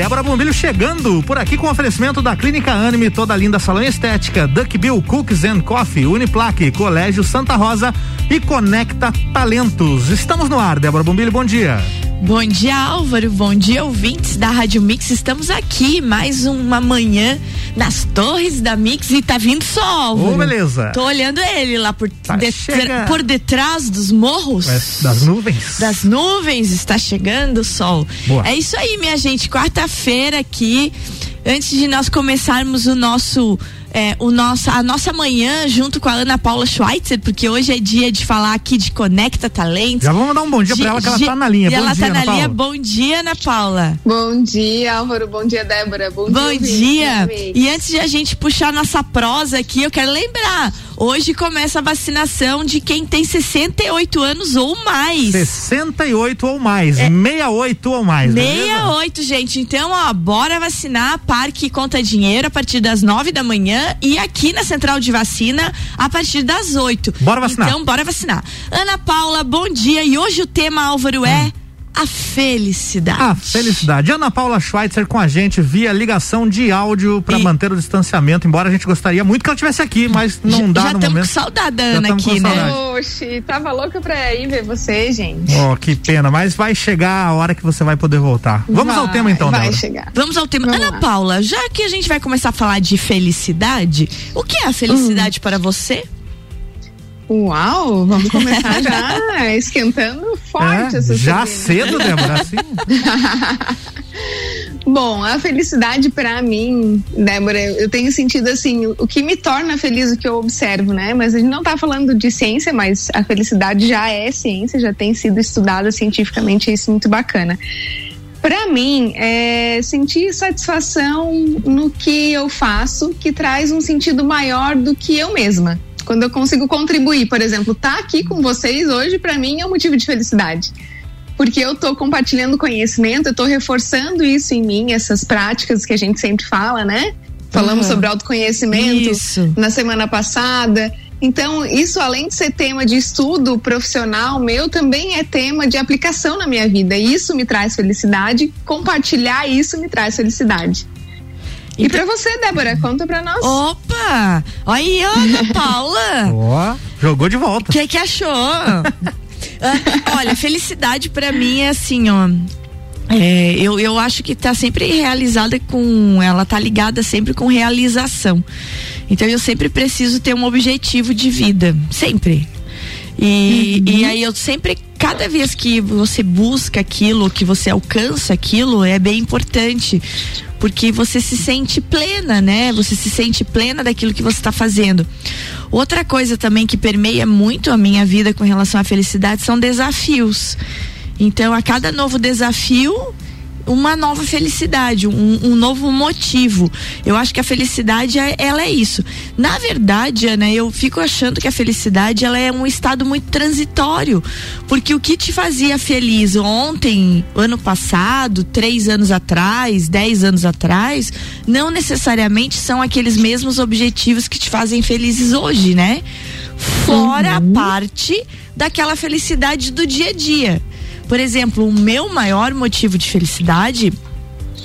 Débora Bombilho chegando por aqui com oferecimento da Clínica Anime, toda linda salão estética, Duck Bill Cookies and Coffee, Uniplaque, Colégio Santa Rosa e Conecta Talentos. Estamos no ar, Débora Bombilho, bom dia. Bom dia, Álvaro. Bom dia, ouvintes da Rádio Mix. Estamos aqui mais uma manhã nas torres da Mix e tá vindo sol. Ô, oh, beleza. Tô olhando ele lá por, tá de, por detrás dos morros. É, das nuvens. Das nuvens está chegando o sol. Boa. É isso aí, minha gente. Quarta-feira aqui. Antes de nós começarmos o nosso é, o nosso, a nossa manhã junto com a Ana Paula Schweitzer, porque hoje é dia de falar aqui de Conecta Talentos. Já vamos dar um bom dia para ela, que ela tá na linha. E bom ela dia, tá na linha. Bom dia, Ana Paula. Bom dia, Álvaro. Bom dia, Débora. Bom, bom dia. dia. E antes de a gente puxar nossa prosa aqui, eu quero lembrar: hoje começa a vacinação de quem tem 68 anos ou mais. 68 ou mais. É, 68 ou mais. 68, gente. Então, ó, bora vacinar. Parque conta dinheiro a partir das 9 da manhã e aqui na central de vacina a partir das 8. Bora vacinar. Então, bora vacinar. Ana Paula, bom dia. E hoje o tema, Álvaro, é. Hum a felicidade. A felicidade. Ana Paula Schweitzer com a gente via ligação de áudio para manter o distanciamento, embora a gente gostaria muito que ela estivesse aqui, mas não já, dá já no momento. Já estamos com saudade da Ana aqui, né? Oxi, tava louca pra ir ver você, gente. Oh, que pena, mas vai chegar a hora que você vai poder voltar. Vamos vai, ao tema então, Vai chegar. Vamos ao tema. Vamos Ana lá. Paula, já que a gente vai começar a falar de felicidade, o que é a felicidade hum. para você? Uau, vamos começar já esquentando forte é, essa Já cedo, Débora, assim. Bom, a felicidade para mim, Débora, eu tenho sentido assim, o que me torna feliz o que eu observo, né? Mas a gente não tá falando de ciência, mas a felicidade já é ciência, já tem sido estudada cientificamente, isso é muito bacana. Para mim, é sentir satisfação no que eu faço, que traz um sentido maior do que eu mesma. Quando eu consigo contribuir, por exemplo, estar tá aqui com vocês hoje, para mim é um motivo de felicidade. Porque eu estou compartilhando conhecimento, eu estou reforçando isso em mim, essas práticas que a gente sempre fala, né? Falamos uhum. sobre autoconhecimento isso. na semana passada. Então, isso além de ser tema de estudo profissional meu, também é tema de aplicação na minha vida. Isso me traz felicidade, compartilhar isso me traz felicidade. E pra você, Débora, conta pra nós. Opa! Aí, Ana Paula. Ó, jogou de volta. O que que achou? Ah, olha, felicidade pra mim é assim, ó. É, eu, eu acho que tá sempre realizada com. Ela tá ligada sempre com realização. Então eu sempre preciso ter um objetivo de vida. Sempre. E, uhum. e aí eu sempre, cada vez que você busca aquilo, que você alcança aquilo, é bem importante porque você se sente plena, né? Você se sente plena daquilo que você está fazendo. Outra coisa também que permeia muito a minha vida com relação à felicidade são desafios. Então, a cada novo desafio, uma nova felicidade, um, um, novo motivo. Eu acho que a felicidade é, ela é isso. Na verdade, Ana, eu fico achando que a felicidade ela é um estado muito transitório, porque o que te fazia feliz ontem, ano passado, três anos atrás, dez anos atrás, não necessariamente são aqueles mesmos objetivos que te fazem felizes hoje, né? Fora uhum. a parte daquela felicidade do dia a dia. Por exemplo, o meu maior motivo de felicidade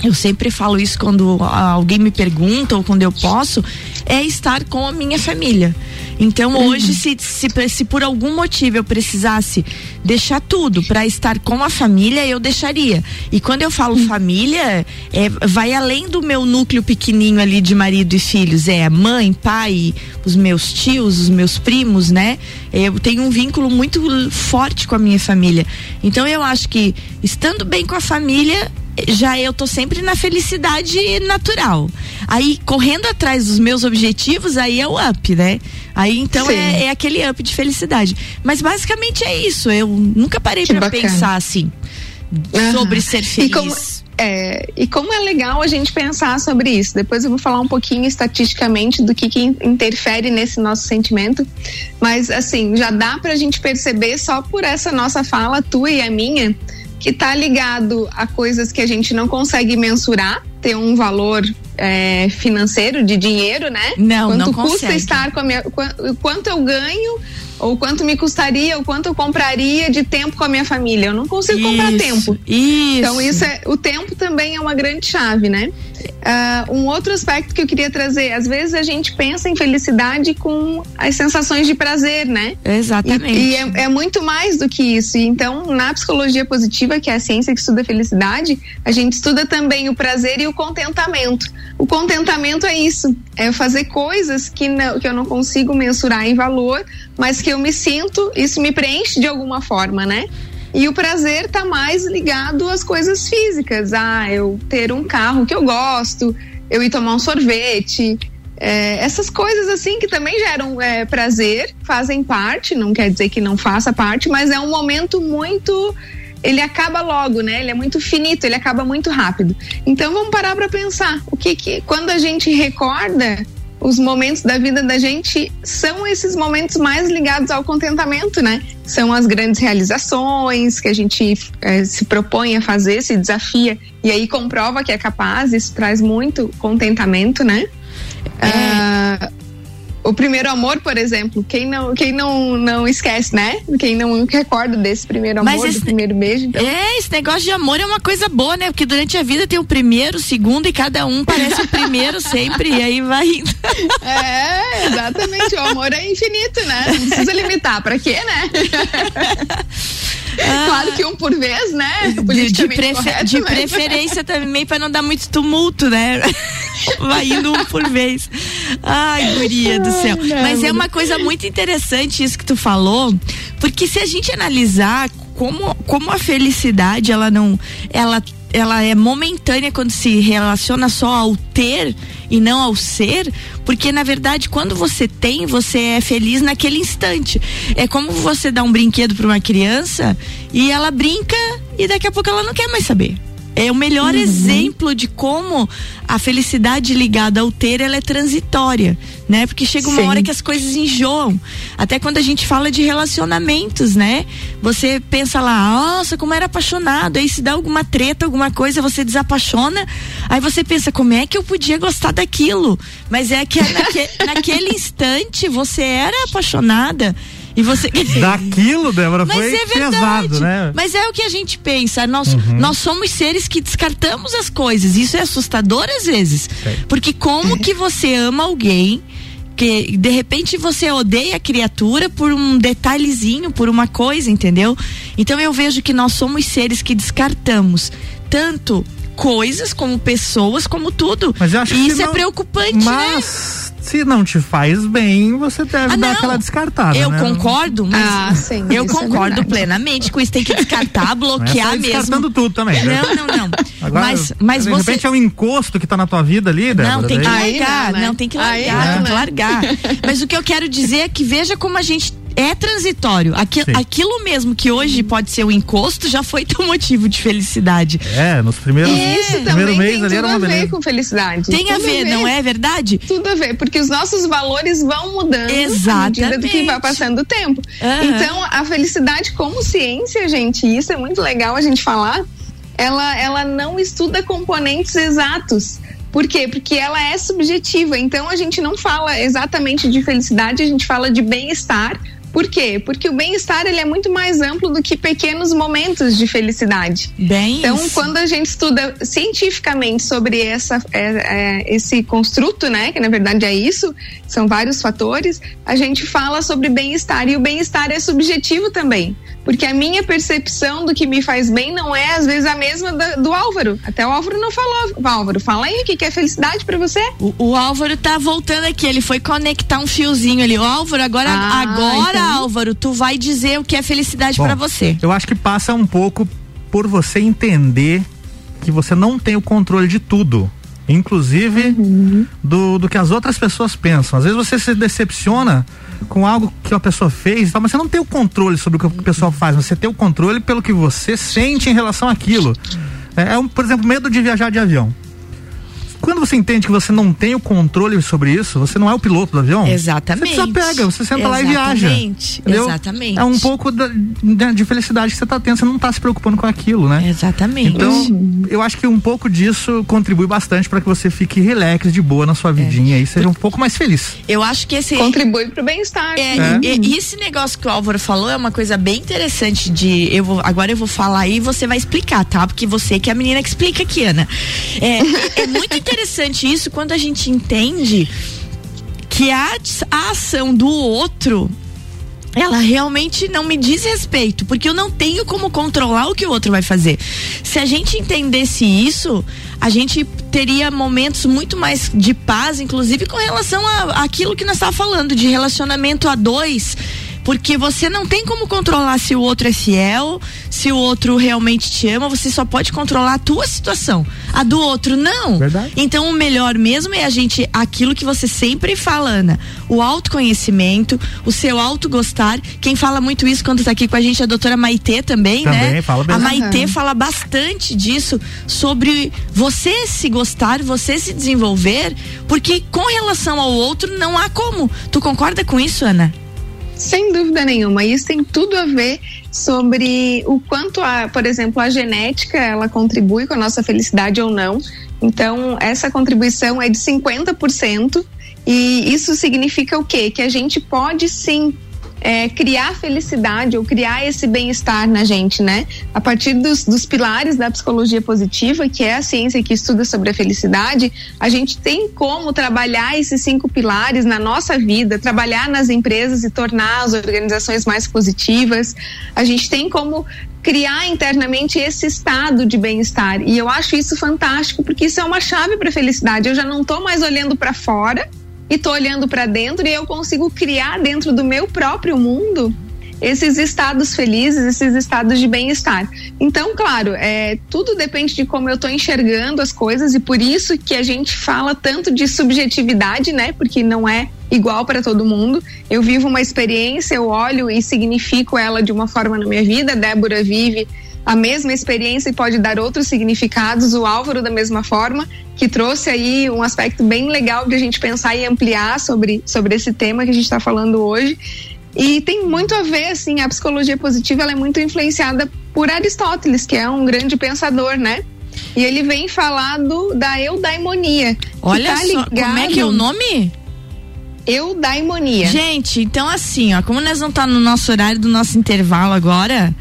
eu sempre falo isso quando alguém me pergunta ou quando eu posso, é estar com a minha família. Então uhum. hoje, se, se, se, por algum motivo eu precisasse deixar tudo para estar com a família, eu deixaria. E quando eu falo uhum. família, é, vai além do meu núcleo pequenininho ali de marido e filhos. É mãe, pai, os meus tios, os meus primos, né? Eu tenho um vínculo muito forte com a minha família. Então eu acho que estando bem com a família, já eu tô sempre na felicidade natural. Aí, correndo atrás dos meus objetivos, aí é o up, né? Aí então é, é, aquele up de felicidade. Mas basicamente é isso. Eu nunca parei para pensar assim uhum. sobre ser feliz. E como, é, e como é legal a gente pensar sobre isso. Depois eu vou falar um pouquinho estatisticamente do que, que interfere nesse nosso sentimento. Mas assim, já dá pra gente perceber só por essa nossa fala, tua e a minha que está ligado a coisas que a gente não consegue mensurar, ter um valor é, financeiro de dinheiro, né? Não, quanto não custa consegue. estar com a minha, quanto eu ganho ou quanto me custaria, ou quanto eu compraria de tempo com a minha família. Eu não consigo Isso, comprar tempo. Isso. Então isso é, o tempo também é uma grande chave, né? Uh, um outro aspecto que eu queria trazer, às vezes a gente pensa em felicidade com as sensações de prazer, né? Exatamente. E, e é, é, muito mais do que isso. Então, na psicologia positiva, que é a ciência que estuda a felicidade, a gente estuda também o prazer e o contentamento. O contentamento é isso, é fazer coisas que, não, que eu não consigo mensurar em valor, mas que eu me sinto, isso me preenche de alguma forma, né? E o prazer tá mais ligado às coisas físicas. Ah, eu ter um carro que eu gosto, eu ir tomar um sorvete. É, essas coisas assim que também geram é, prazer, fazem parte, não quer dizer que não faça parte, mas é um momento muito. Ele acaba logo, né? Ele é muito finito, ele acaba muito rápido. Então vamos parar para pensar. O que, que quando a gente recorda os momentos da vida da gente são esses momentos mais ligados ao contentamento, né? São as grandes realizações que a gente é, se propõe a fazer, se desafia e aí comprova que é capaz, isso traz muito contentamento, né? É. Uh, o primeiro amor, por exemplo, quem não, quem não, não esquece, né? Quem não recorda desse primeiro amor, esse, do primeiro beijo. Então. É, esse negócio de amor é uma coisa boa, né? Porque durante a vida tem o primeiro, o segundo e cada um parece o primeiro sempre e aí vai indo. É, exatamente. O amor é infinito, né? Não precisa limitar. Pra quê, né? Ah, claro que um por vez, né? De, de, prefer, correto, de preferência também para não dar muito tumulto, né? Vai indo um por vez. Ai, guria do céu. Mas é uma coisa muito interessante isso que tu falou, porque se a gente analisar como, como a felicidade ela não ela ela é momentânea quando se relaciona só ao ter e não ao ser, porque na verdade quando você tem, você é feliz naquele instante. É como você dá um brinquedo para uma criança e ela brinca e daqui a pouco ela não quer mais saber. É o melhor uhum. exemplo de como a felicidade ligada ao ter ela é transitória, né? Porque chega uma Sim. hora que as coisas enjoam. Até quando a gente fala de relacionamentos, né? Você pensa lá, nossa, como era apaixonado. Aí se dá alguma treta, alguma coisa, você desapaixona. Aí você pensa, como é que eu podia gostar daquilo? Mas é que naque, naquele instante você era apaixonada e você. Daquilo, Débora, foi é pesado, né? Mas é o que a gente pensa. Nós, uhum. nós somos seres que descartamos as coisas. Isso é assustador às vezes. Porque como que você ama alguém que de repente você odeia a criatura por um detalhezinho, por uma coisa, entendeu? Então eu vejo que nós somos seres que descartamos tanto coisas como pessoas, como tudo. Mas eu acho e isso é não... é preocupante, né? Mas... né? se não te faz bem, você deve ah, dar aquela descartada. Eu né? concordo, mas ah, sim, eu é concordo é plenamente com isso. Tem que descartar, bloquear é mesmo. Descartando tudo também. Né? Não, não, não. Agora, mas, mas de você... repente é um encosto que tá na tua vida ali, Débora, Não, tem que daí... largar, não, né? não, tem que largar, Aí, tem que largar. mas o que eu quero dizer é que veja como a gente é transitório. Aquilo, aquilo mesmo que hoje pode ser o um encosto já foi teu motivo de felicidade. É, nos primeiros, Isso primeiro mês ali era uma beleza. a ver com felicidade. Tem a ver, a ver, não é verdade? Tudo a ver, porque os nossos valores vão mudando Exatamente. à medida do que vai passando o tempo. Uhum. Então, a felicidade como ciência, gente, isso é muito legal a gente falar. Ela, ela não estuda componentes exatos. Por quê? Porque ela é subjetiva. Então a gente não fala exatamente de felicidade, a gente fala de bem-estar por quê? Porque o bem-estar ele é muito mais amplo do que pequenos momentos de felicidade. Bem então, isso. quando a gente estuda cientificamente sobre essa, é, é, esse construto, né, que na verdade é isso, são vários fatores, a gente fala sobre bem-estar e o bem-estar é subjetivo também, porque a minha percepção do que me faz bem não é às vezes a mesma do, do Álvaro. Até o Álvaro não falou. Álvaro, fala aí o que, que é felicidade para você? O, o, Álvaro tá voltando aqui, ele foi conectar um fiozinho ali. O Álvaro, agora, ah, agora então Álvaro, tu vai dizer o que é felicidade para você. Eu acho que passa um pouco por você entender que você não tem o controle de tudo. Inclusive uhum. do, do que as outras pessoas pensam. Às vezes você se decepciona com algo que a pessoa fez, mas você não tem o controle sobre o que o pessoal faz, você tem o controle pelo que você sente em relação àquilo. É, é um, por exemplo, medo de viajar de avião quando você entende que você não tem o controle sobre isso, você não é o piloto do avião. Exatamente. Você desapega, você senta Exatamente. lá e viaja. Entendeu? Exatamente. É um pouco da, da- de felicidade que você tá tendo, você não tá se preocupando com aquilo, né? Exatamente. Então, eu acho que um pouco disso contribui bastante para que você fique relax, de boa na sua vidinha e seja um pouco mais feliz. eu acho que esse Contribui pro bem-estar. É, É. E, e esse negócio que o Álvaro falou é uma coisa bem interessante de eu vou, agora eu vou falar aí e você vai explicar, tá? Porque você que é a menina que explica aqui, Ana. É, é muito interessante isso quando a gente entende que a, a ação do outro ela realmente não me diz respeito, porque eu não tenho como controlar o que o outro vai fazer. Se a gente entendesse isso, a gente teria momentos muito mais de paz, inclusive com relação a aquilo que nós estávamos falando, de relacionamento a dois. Porque você não tem como controlar se o outro é fiel, se o outro realmente te ama, você só pode controlar a tua situação. A do outro, não. Verdade. Então o melhor mesmo é a gente, aquilo que você sempre fala, Ana, o autoconhecimento, o seu autogostar. Quem fala muito isso quando tá aqui com a gente é a doutora Maitê também, né? Também, fala bem. A Maitê Aham. fala bastante disso, sobre você se gostar, você se desenvolver, porque com relação ao outro não há como. Tu concorda com isso, Ana? Sem dúvida nenhuma. Isso tem tudo a ver sobre o quanto, a, por exemplo, a genética ela contribui com a nossa felicidade ou não. Então, essa contribuição é de 50%. E isso significa o quê? Que a gente pode sim é, criar felicidade ou criar esse bem-estar na gente, né? A partir dos, dos pilares da psicologia positiva, que é a ciência que estuda sobre a felicidade, a gente tem como trabalhar esses cinco pilares na nossa vida, trabalhar nas empresas e tornar as organizações mais positivas. A gente tem como criar internamente esse estado de bem-estar. E eu acho isso fantástico, porque isso é uma chave para a felicidade. Eu já não estou mais olhando para fora e tô olhando para dentro e eu consigo criar dentro do meu próprio mundo esses estados felizes, esses estados de bem-estar. Então, claro, é, tudo depende de como eu estou enxergando as coisas e por isso que a gente fala tanto de subjetividade, né? Porque não é igual para todo mundo. Eu vivo uma experiência, eu olho e significo ela de uma forma na minha vida. Débora vive a mesma experiência e pode dar outros significados. O Álvaro da mesma forma, que trouxe aí um aspecto bem legal de a gente pensar e ampliar sobre, sobre esse tema que a gente está falando hoje. E tem muito a ver, assim, a psicologia positiva ela é muito influenciada por Aristóteles, que é um grande pensador, né? E ele vem falar do, da eudaimonia. Olha tá só, como é que é o nome? Eudaimonia. Gente, então assim, ó, como nós não tá no nosso horário do nosso intervalo agora,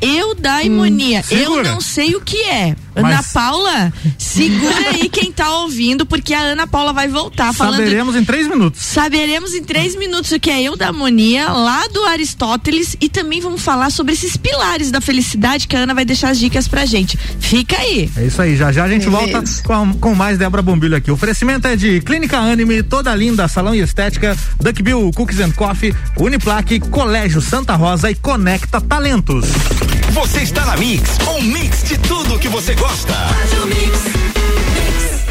eudaimonia, eu Segura. não sei o que é. Ana Mas- Paula, segura aí quem tá ouvindo, porque a Ana Paula vai voltar falando Saberemos em três minutos. Saberemos em três minutos o que é eudaimonia, lá do Aristóteles, e também vamos falar sobre esses pilares da felicidade que a Ana vai deixar as dicas pra gente. Fica aí. É isso aí, já já a gente Beleza. volta com, com mais Débora Bombilho aqui. O oferecimento é de Clínica Anime, toda linda, salão e estética, Duck Bill Cookies and Coffee, Uniplaque, Colégio Santa Rosa e Conecta Talentos. Você está na Mix, um mix de tudo que você gosta.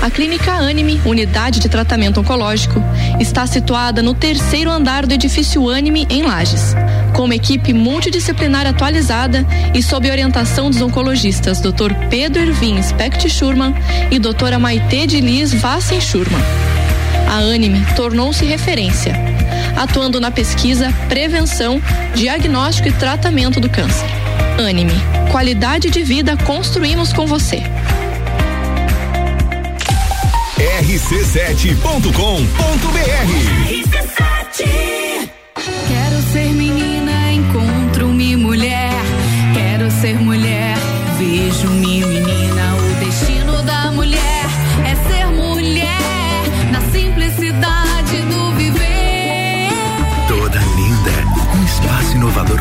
A Clínica Anime, unidade de tratamento oncológico, está situada no terceiro andar do edifício Anime, em Lages. Com uma equipe multidisciplinar atualizada e sob orientação dos oncologistas Dr. Pedro Ervin Specht Schurman e doutora Maite de Liz Vassen Schurman. A Anime tornou-se referência, atuando na pesquisa, prevenção, diagnóstico e tratamento do câncer. Anime, qualidade de vida construímos com você. rc7.com.br Quero ser menina,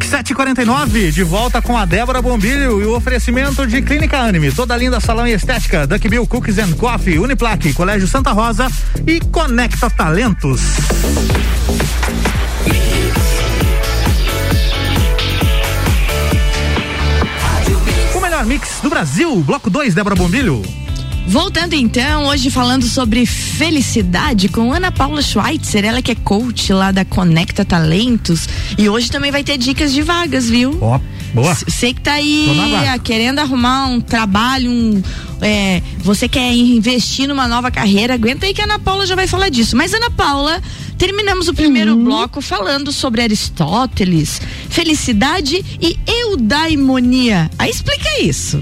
Mix 749, de volta com a Débora Bombilho e o oferecimento de Clínica Anime, toda linda salão e estética, Duck Bill Cookies and Coffee, Uniplaque, Colégio Santa Rosa e Conecta Talentos. O melhor mix do Brasil, bloco 2, Débora Bombilho. Voltando então, hoje falando sobre felicidade com Ana Paula Schweitzer, ela que é coach lá da Conecta Talentos. E hoje também vai ter dicas de vagas, viu? Ó, boa. Você que tá aí querendo arrumar um trabalho, um, é, você quer investir numa nova carreira, aguenta aí que a Ana Paula já vai falar disso. Mas Ana Paula, terminamos o primeiro Uhum. bloco falando sobre Aristóteles, felicidade e eudaimonia. Aí explica isso.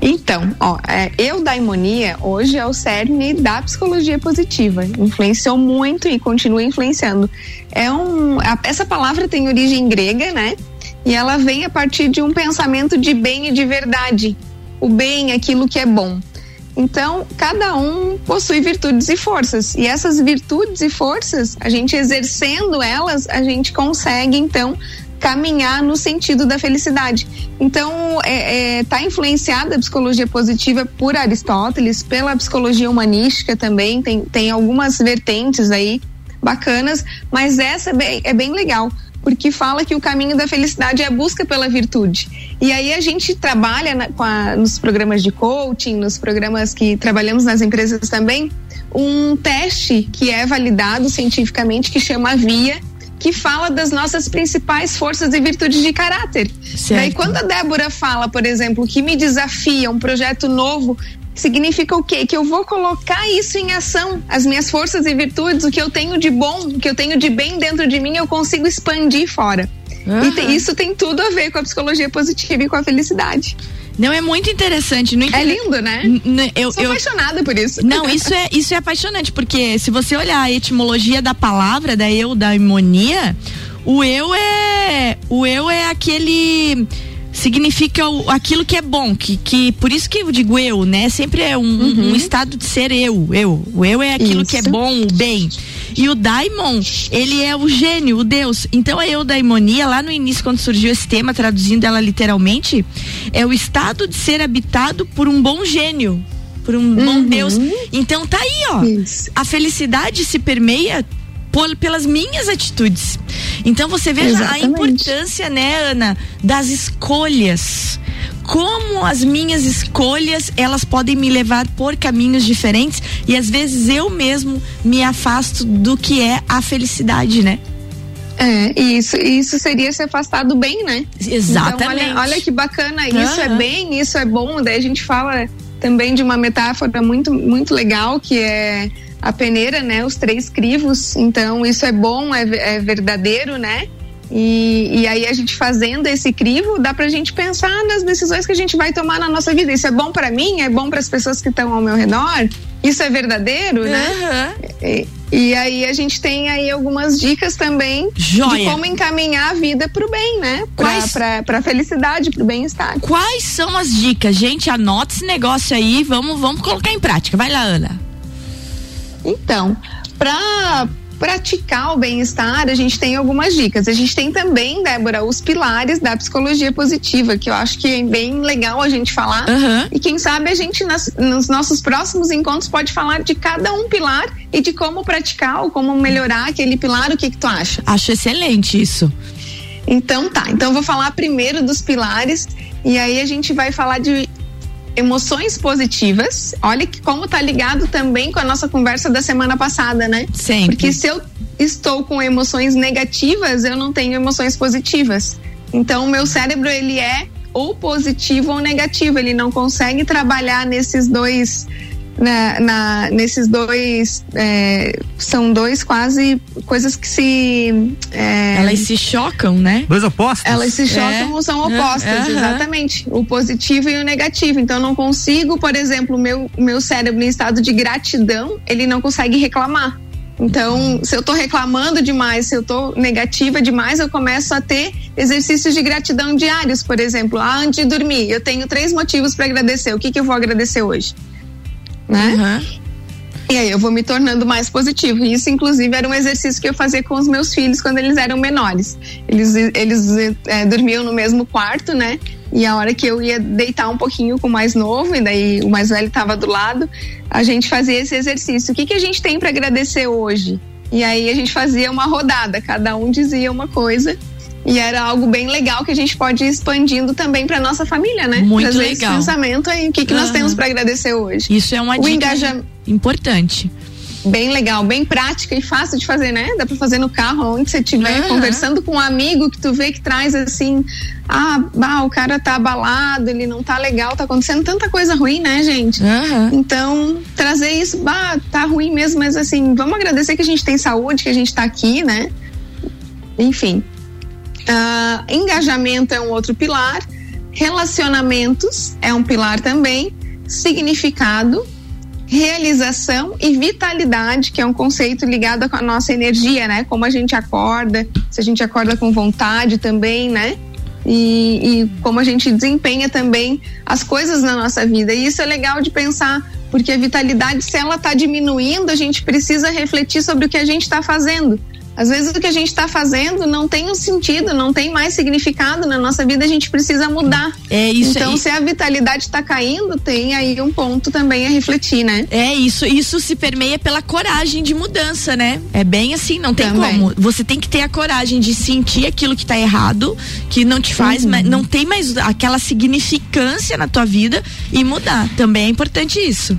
Então, ó, é, eudaimonia hoje é o cerne da psicologia positiva. Influenciou muito e continua influenciando. É um, essa palavra tem origem grega, né? E ela vem a partir de um pensamento de bem e de verdade. O bem, aquilo que é bom. Então, cada um possui virtudes e forças. E essas virtudes e forças, a gente exercendo elas, a gente consegue, então, caminhar no sentido da felicidade. Então, é, é, tá influenciada a psicologia positiva por Aristóteles, pela psicologia humanística também, tem, tem algumas vertentes aí bacanas, mas essa é bem, é bem legal. Porque fala que o caminho da felicidade é a busca pela virtude. E aí a gente trabalha na- a- nos programas de coaching, nos programas que trabalhamos nas empresas também, um teste que é validado cientificamente, que chama VIA, que fala das nossas principais forças e virtudes de caráter. Certo. Daí quando a Débora fala, por exemplo, que me desafia um projeto novo, significa o quê? Que eu vou colocar isso em ação, as minhas forças e virtudes, o que eu tenho de bom, o que eu tenho de bem dentro de mim, eu consigo expandir fora. E te- isso tem tudo a ver com a psicologia positiva e com a felicidade. Não é muito interessante. Não É lindo, né? eu, Sou eu- apaixonada por isso. Não, isso é, isso é apaixonante, porque se você olhar a etimologia da palavra, da eudaimonia, o eu é. O eu é aquele. Significa o- aquilo que é bom, que, que por isso que eu digo eu, né? Sempre é um, um estado de ser eu, eu. O eu é aquilo que é Isso. bom, o bem. E o daimon, ele é o gênio, o Deus. Então a eudaimonia, lá no início, quando surgiu esse tema, traduzindo ela literalmente, é o estado de ser habitado por um bom gênio, por um bom Deus. Então tá aí, ó. A felicidade se permeia por- pelas minhas atitudes. Então você veja a Exatamente. importância, né, Ana, das escolhas. Como as minhas escolhas, elas podem me levar por caminhos diferentes e às vezes eu mesmo me afasto do que é a felicidade, né? É, e isso, isso seria se afastar do bem, né? Exatamente. Então, olha, olha que bacana, isso é Aham. bem, isso é bom. Daí a gente fala também de uma metáfora muito, muito legal que é a peneira, né? Os três crivos. Então, isso é bom, é, é verdadeiro, né? E, e aí a gente fazendo esse crivo, dá pra gente pensar nas decisões que a gente vai tomar na nossa vida. Isso é bom pra mim? É bom para as pessoas que estão ao meu redor? Isso é verdadeiro, né? E, e aí a gente tem aí algumas dicas também de Joia. como encaminhar a vida pro bem, né? Pra, Quais- pra, pra felicidade, pro bem-estar. Quais são as dicas? Gente, anota esse negócio aí, vamos, vamos colocar em prática. Vai lá, Ana. Então, para praticar o bem-estar, a gente tem algumas dicas. A gente tem também, Débora, os pilares da psicologia positiva, que eu acho que é bem legal a gente falar. E quem sabe a gente, nas- nos nossos próximos encontros, pode falar de cada um pilar e de como praticar ou como melhorar aquele pilar. O que, que tu acha? Acho excelente isso. Então tá, então eu vou falar primeiro dos pilares E aí a gente vai falar de emoções positivas. Olha que como tá ligado também com a nossa conversa da semana passada, né? Sempre. Porque se eu estou com emoções negativas, eu não tenho emoções positivas. Então, o meu cérebro ele é ou positivo ou negativo. Ele não consegue trabalhar nesses dois na, na- nesses dois é, são dois quase coisas que se é, Elas se chocam, né? Dois opostos? elas se chocam É. ou são opostas, exatamente. O positivo e o negativo. Então, eu não consigo, por exemplo, o meu, meu cérebro em estado de gratidão, ele não consegue reclamar. Então, se eu tô reclamando demais, se eu tô negativa demais, eu começo a ter exercícios de gratidão diários, por exemplo. Ah, antes de dormir, eu tenho três motivos para agradecer. O que, que eu vou agradecer hoje? Né? E aí eu vou me tornando mais positivo. E isso, inclusive, era um exercício que eu fazia com os meus filhos quando eles eram menores. Eles, eles eh, dormiam no mesmo quarto, né? E a hora que eu ia deitar um pouquinho com o mais novo, e daí o mais velho estava do lado, a gente fazia esse exercício. O que, que a gente tem para agradecer hoje? E aí a gente fazia uma rodada, cada um dizia uma coisa. E era algo bem legal que a gente pode ir expandindo também para nossa família, né? Muito Trazer legal. Esse pensamento aí, o que, que nós Aham. temos para agradecer hoje? Isso é uma o dica engajamento importante. bem legal, bem prática e fácil de fazer, né? Dá pra fazer no carro, onde você estiver, Aham. conversando com um amigo que tu vê que traz assim, ah, bah, o cara tá abalado, ele não tá legal, tá acontecendo tanta coisa ruim, né, gente? Então, trazer isso, bah, tá ruim mesmo, mas assim, vamos agradecer que a gente tem saúde, que a gente tá aqui, né? Enfim. Ah, engajamento é um outro pilar, relacionamentos é um pilar também, significado, realização e vitalidade, que é um conceito ligado com a nossa energia, né? Como a gente acorda, se a gente acorda com vontade também, né? E, e como a gente desempenha também as coisas na nossa vida. E isso é legal de pensar, porque a vitalidade, se ela está diminuindo, a gente precisa refletir sobre o que a gente está fazendo. Às vezes o que a gente está fazendo não tem um sentido, não tem mais significado na nossa vida, a gente precisa mudar. É isso Então, aí. se a vitalidade está caindo, tem aí um ponto também a refletir, né? É isso, isso se permeia pela coragem de mudança, né? É bem assim, não tem Também. como. Você tem que ter a coragem de sentir aquilo que tá errado, que não te faz, Uhum. mas não tem mais aquela significância na tua vida e mudar. Também é importante isso.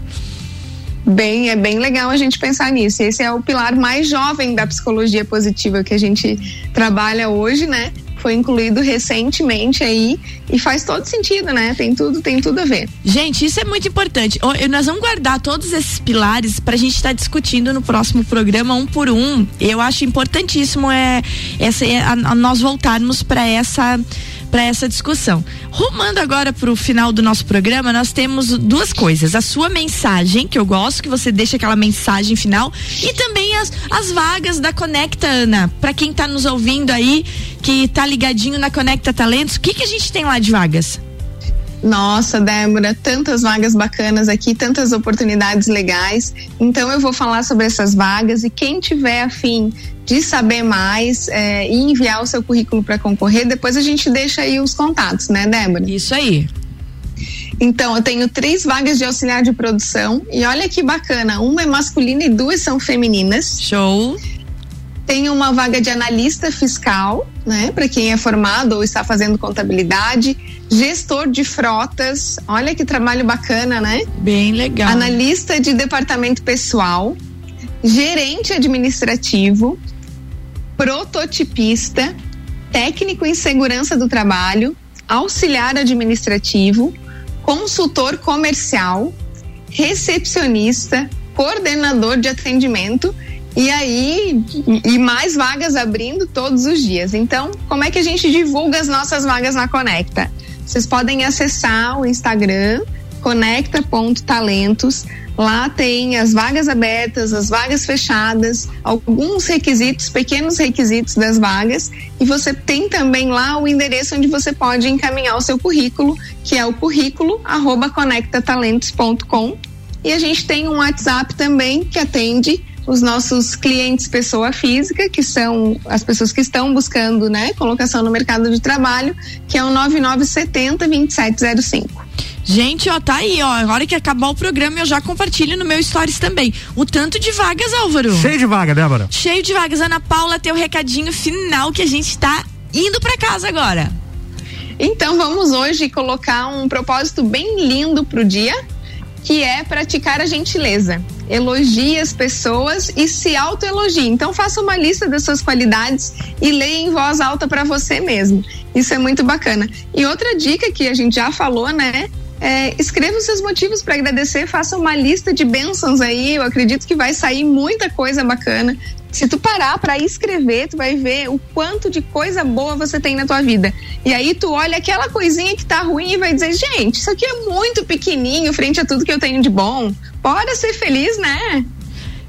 Bem, é bem legal a gente pensar nisso. Esse é o pilar mais jovem da psicologia positiva que a gente trabalha hoje, né? Foi incluído recentemente aí e faz todo sentido, né? Tem tudo, tem tudo a ver. Gente, isso é muito importante. Nós vamos guardar todos esses pilares pra gente estar discutindo no próximo programa um por um. Eu acho importantíssimo é, essa, é, a- a nós voltarmos para essa para essa discussão. Rumando agora para o final do nosso programa, nós temos duas coisas: a sua mensagem, que eu gosto, que você deixa aquela mensagem final, e também as, as vagas da Conecta Ana. Para quem tá nos ouvindo aí, que tá ligadinho na Conecta Talentos, o que, que a gente tem lá de vagas? Nossa, Débora, tantas vagas bacanas aqui, tantas oportunidades legais. Então eu vou falar sobre essas vagas e quem tiver afim de saber mais é, e enviar o seu currículo para concorrer, depois a gente deixa aí os contatos, né, Débora? Isso aí. Então, eu tenho três vagas de auxiliar de produção e olha que bacana, uma é masculina e duas são femininas. Show. Tenho uma vaga de analista fiscal, né, para quem é formado ou está fazendo contabilidade, gestor de frotas, olha que trabalho bacana, né? Bem legal. Analista de departamento pessoal, gerente administrativo, prototipista, técnico em segurança do trabalho, auxiliar administrativo, consultor comercial, recepcionista, coordenador de atendimento e aí e mais vagas abrindo todos os dias. Então, como é que a gente divulga as nossas vagas na Conecta? Vocês podem acessar o Instagram conecta.talentos. Lá tem as vagas abertas, as vagas fechadas, alguns requisitos, pequenos requisitos das vagas, e você tem também lá o endereço onde você pode encaminhar o seu currículo, que é o currículo arroba conectatalentos.com. E a gente tem um WhatsApp também que atende os nossos clientes pessoa física, que são as pessoas que estão buscando, né, colocação no mercado de trabalho, que é o 9970 2705. Gente, ó, tá aí, ó. A hora que acabar o programa, eu já compartilho no meu stories também. O tanto de vagas, Álvaro. Cheio de vaga, Débora. Cheio de vagas. Ana Paula, teu recadinho final que a gente tá indo pra casa agora. Então vamos hoje colocar um propósito bem lindo pro dia, que é praticar a gentileza. Elogie as pessoas e se autoelogie. Então faça uma lista das suas qualidades e leia em voz alta para você mesmo. Isso é muito bacana. E outra dica que a gente já falou, né? É, escreva os seus motivos para agradecer, faça uma lista de bênçãos aí. Eu acredito que vai sair muita coisa bacana. Se tu parar para escrever, tu vai ver o quanto de coisa boa você tem na tua vida. E aí tu olha aquela coisinha que tá ruim e vai dizer, gente, isso aqui é muito pequenininho frente a tudo que eu tenho de bom. Bora ser feliz, né?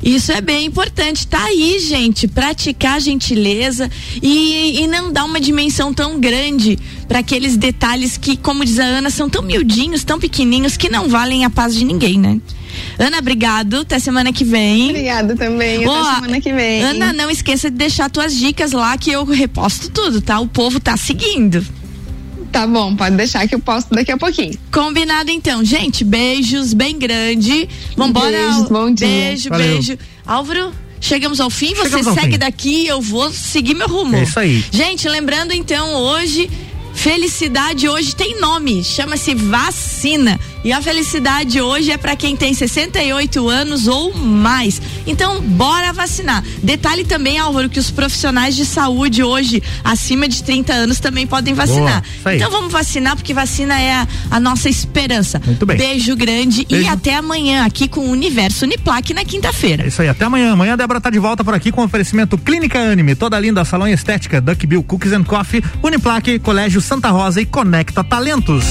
Isso é bem importante. Tá aí, gente, praticar gentileza e, e não dar uma dimensão tão grande para aqueles detalhes que, como diz a Ana, são tão miudinhos, tão pequenininhos que não valem a paz de ninguém, né? Ana, obrigado. Até semana que vem. Obrigada também. Até semana que vem. Ana, não esqueça de deixar tuas dicas lá que eu reposto tudo, tá? O povo tá seguindo. Tá bom, pode deixar que eu posto daqui a pouquinho. Combinado então. Gente, beijos bem grande. Vambora. Beijos, bom dia. Beijo, Valeu. beijo. Álvaro, chegamos ao fim. Você Chegamos segue fim. daqui, eu vou seguir meu rumo. É isso aí. Gente, lembrando então, hoje, felicidade hoje tem nome, chama-se vacina. E a felicidade hoje é para quem tem 68 anos ou mais. Então, bora vacinar. Detalhe também, Álvaro, que os profissionais de saúde hoje, acima de 30 anos, também podem vacinar. Boa. Então vamos vacinar, porque vacina é a, a nossa esperança. Muito bem. Beijo grande e Beijo. até amanhã aqui com o Universo Uniplaque na quinta-feira. É isso aí, até amanhã. Amanhã a Débora tá de volta por aqui com oferecimento Clínica Anime, toda linda, salão e estética, Duck Bill Cookies and Coffee, Uniplaque, Colégio Santa Rosa e Conecta Talentos.